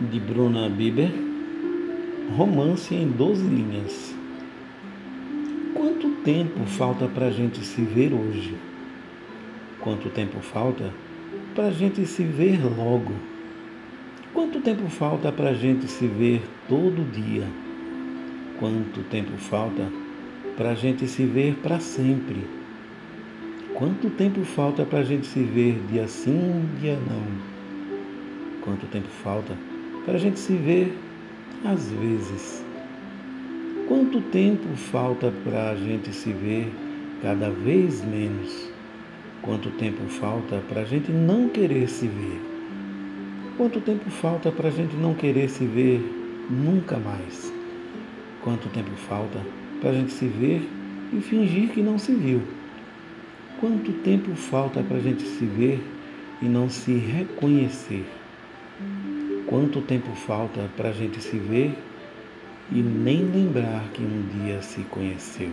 de Bruna Bieber, romance em 12 linhas. Quanto tempo falta para a gente se ver hoje? Quanto tempo falta para a gente se ver logo? Quanto tempo falta para a gente se ver todo dia? Quanto tempo falta para a gente se ver para sempre? Quanto tempo falta para a gente se ver dia sim, dia não? Quanto tempo falta para a gente se ver às vezes. Quanto tempo falta para a gente se ver cada vez menos? Quanto tempo falta para a gente não querer se ver? Quanto tempo falta para a gente não querer se ver nunca mais? Quanto tempo falta para a gente se ver e fingir que não se viu? Quanto tempo falta para a gente se ver e não se reconhecer? Quanto tempo falta para a gente se ver e nem lembrar que um dia se conheceu?